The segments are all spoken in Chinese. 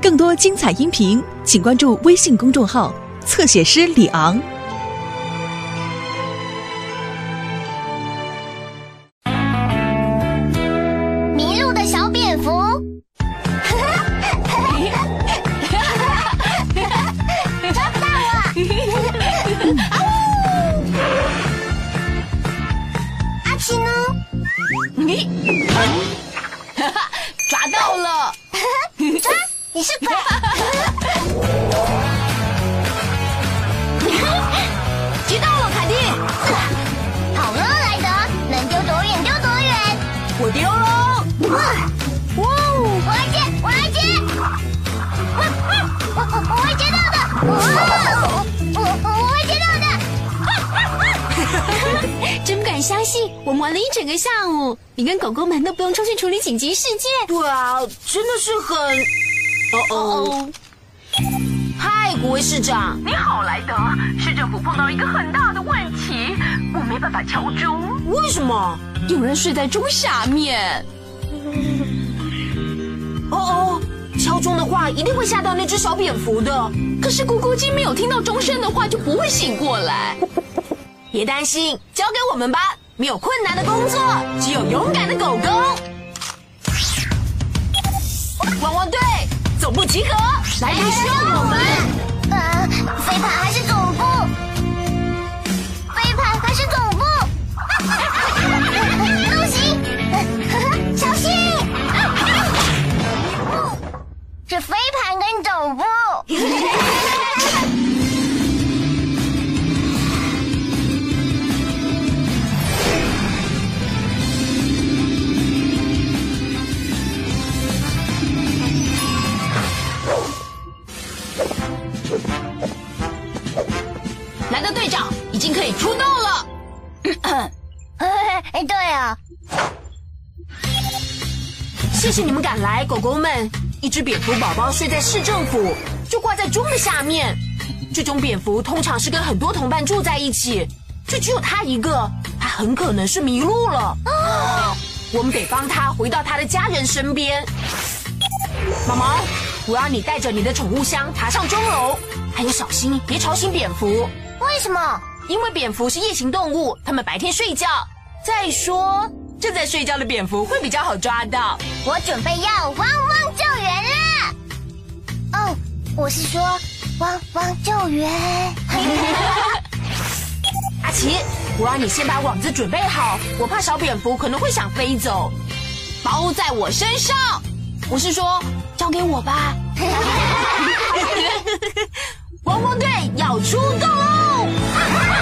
更多精彩音频，请关注微信公众号“侧写师李昂”。迷路的小蝙蝠，抓不到了！你是鬼！接到了，凯蒂，好了，莱德，能丢多远丢多远。我丢喽！哇哦！我来接，我来接！我我我我会接到的！哇我我我会接到的！真不敢相信，我们玩了一整个下午，你跟狗狗们都不用出去处理紧急事件。对啊，真的是很……哦哦，嗨，国威市长，你好，莱德。市政府碰到一个很大的问题，我没办法敲钟。为什么？有人睡在钟下面。哦哦，敲钟的话一定会吓到那只小蝙蝠的。可是咕咕鸡没有听到钟声的话，就不会醒过来。别担心，交给我们吧。没有困难的工作，只有勇敢的狗狗。汪汪队，总部集合，来人需要我们。呃，飞盘还是总部？飞盘还是总部？不行，小心！是飞盘跟总部。莱德队长已经可以出动了。哎，对啊，谢谢你们赶来，狗狗们。一只蝙蝠宝宝睡在市政府，就挂在钟的下面。这种蝙蝠通常是跟很多同伴住在一起，就只有它一个，它很可能是迷路了。我们得帮它回到它的家人身边。毛毛，我要你带着你的宠物箱爬上钟楼，还有小心别吵醒蝙蝠，为什么？因为蝙蝠是夜行动物，它们白天睡觉。再说，正在睡觉的蝙蝠会比较好抓到。我准备要汪汪救援了。哦，我是说汪汪救援。阿奇，我让你先把网子准备好，我怕小蝙蝠可能会想飞走。包在我身上，我是说，交给我吧。汪汪队要出动喽！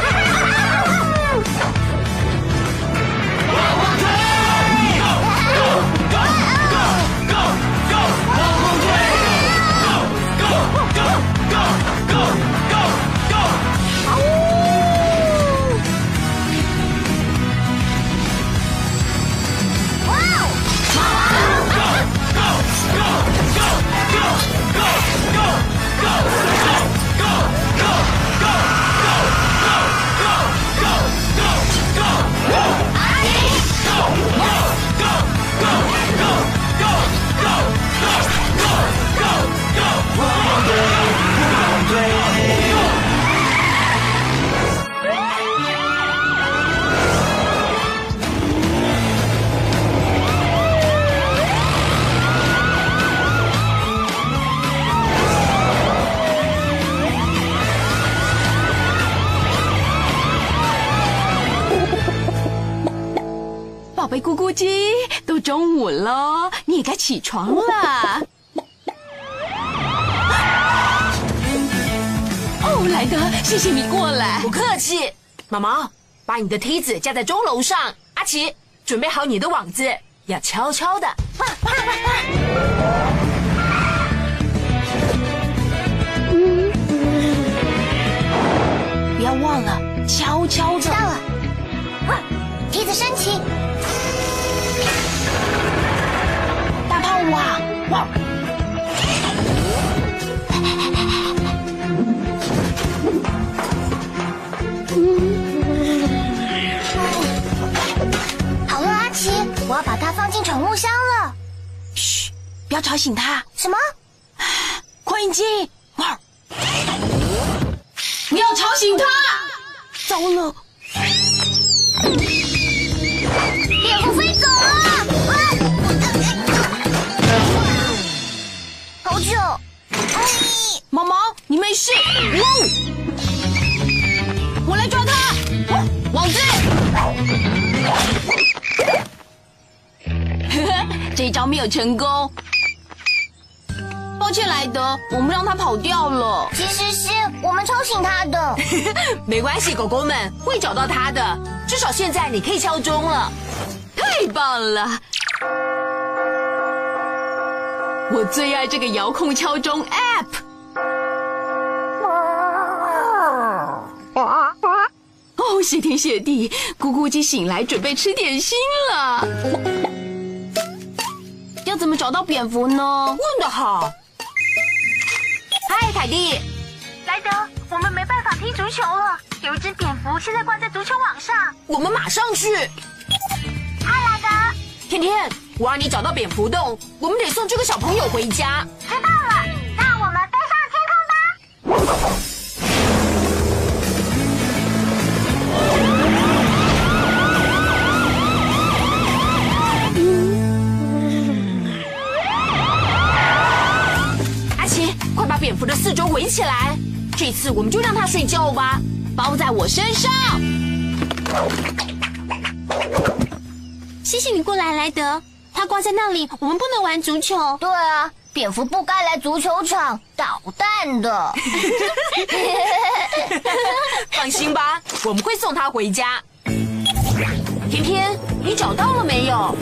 都中午了，你也该起床了。哦，莱德，谢谢你过来不。客气。毛毛，把你的梯子架在钟楼上。阿奇，准备好你的网子，要悄悄的。好了，阿奇，我要把它放进宠物箱了。不要吵醒他。什么？扩音机，哇！不要吵醒他！糟了，蝙蝠飞走了！啊好久，哎，毛毛，你没事？汪！这一招没有成功。抱歉，莱德，我们让他跑掉了。其实是我们吵醒他的。没关系，狗狗们会找到他的。至少现在你可以敲钟了。太棒了！我最爱这个遥控敲钟 App。哦，谢天谢地，咕咕鸡醒来准备吃点心了。要怎么找到蝙蝠呢？问得好。嗨，凯蒂，莱德，我们没办法踢足球了，有一只蝙蝠现在挂在足球网上。我们马上去。嗨，莱德，天天，我让你找到蝙蝠洞，我们得送这个小朋友回家。知道这次我们就让它睡觉吧。包在我身上。谢谢你过来，莱德。它挂在那里，我们不能玩足球。对啊，蝙蝠不该来足球场捣蛋的。放心吧，我们会送它回家。甜甜，你找到了没有？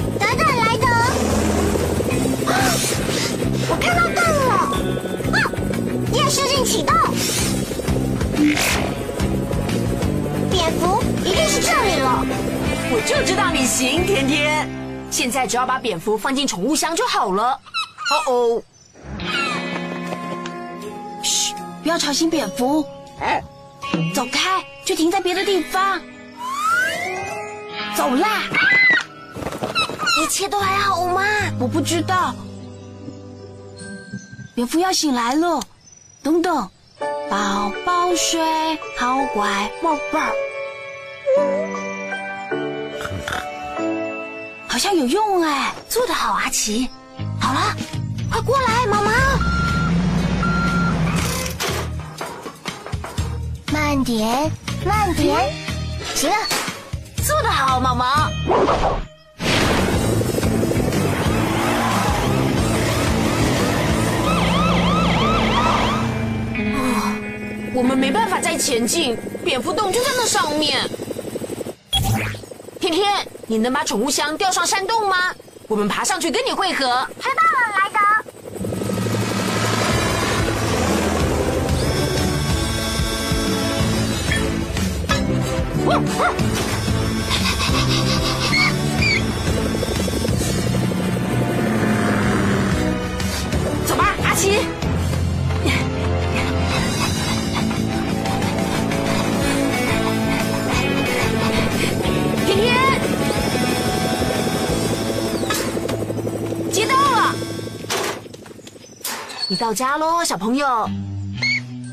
行，甜甜。现在只要把蝙蝠放进宠物箱就好了。哦哦，嘘，不要吵醒蝙蝠。走开，就停在别的地方。走啦！一切都还好吗？我不知道。蝙蝠要醒来了，等等，宝宝睡，好乖，宝贝儿。好像有用哎，做得好，阿奇。好了，快过来，毛毛。慢点，慢点。行了，做得好，毛毛。啊，我们没办法再前进，蝙蝠洞就在那上面。甜甜，你能把宠物箱吊上山洞吗？我们爬上去跟你会合。知道了，莱德。你到家喽，小朋友。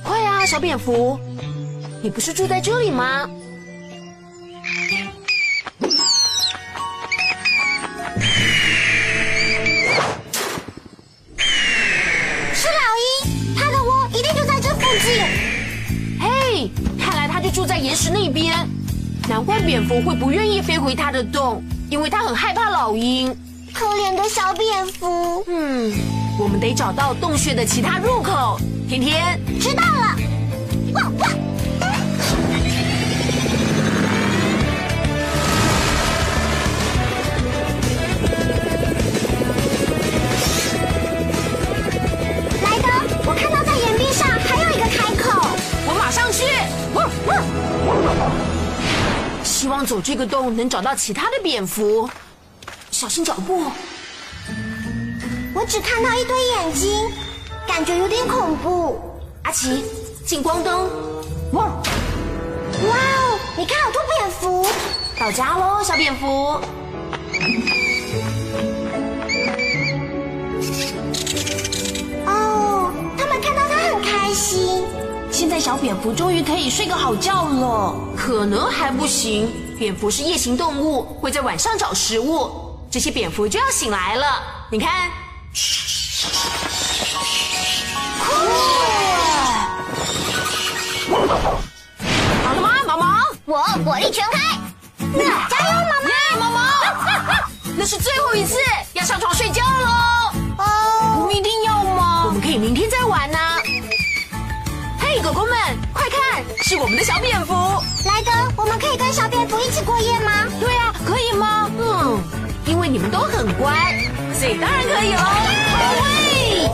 快啊，小蝙蝠！你不是住在这里吗？是老鹰，它的窝一定就在这附近。嘿，看来它就住在岩石那边。难怪蝙蝠会不愿意飞回它的洞，因为它很害怕老鹰。可怜的小蝙蝠。嗯，我们得找到洞穴的其他入口。甜甜，知道了。汪汪！莱德，我看到在岩壁上还有一个开口。我马上去。汪汪！希望走这个洞能找到其他的蝙蝠。小心脚步。我只看到一堆眼睛，感觉有点恐怖。阿奇，近光灯。哇！哇哦，你看好多蝙蝠。到家喽，小蝙蝠。哦，他们看到他很开心。现在小蝙蝠终于可以睡个好觉了。可能还不行。蝙蝠是夜行动物，会在晚上找食物。这些蝙蝠就要醒来了。你看，好了吗，毛毛？我火力全开，那加油，毛毛！耶，毛毛！那是最后一次，要上床睡觉喽。哦，我们一定要吗我？们可以明天再玩呢。嘿，狗狗们，快看，是我们的小蝙蝠。莱德，我们可以跟小蝙蝠一起过夜吗？对啊，你们都很乖，所以当然可以喽。喂，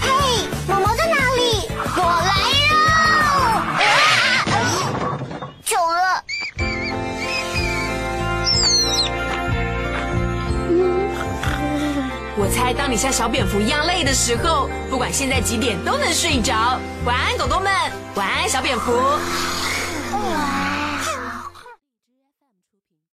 嘿，毛毛在哪里？我来喽！啊久了，我猜当你像小蝙蝠一样累的时候，不管现在几点都能睡着。晚安，狗狗们，晚安，小蝙蝠。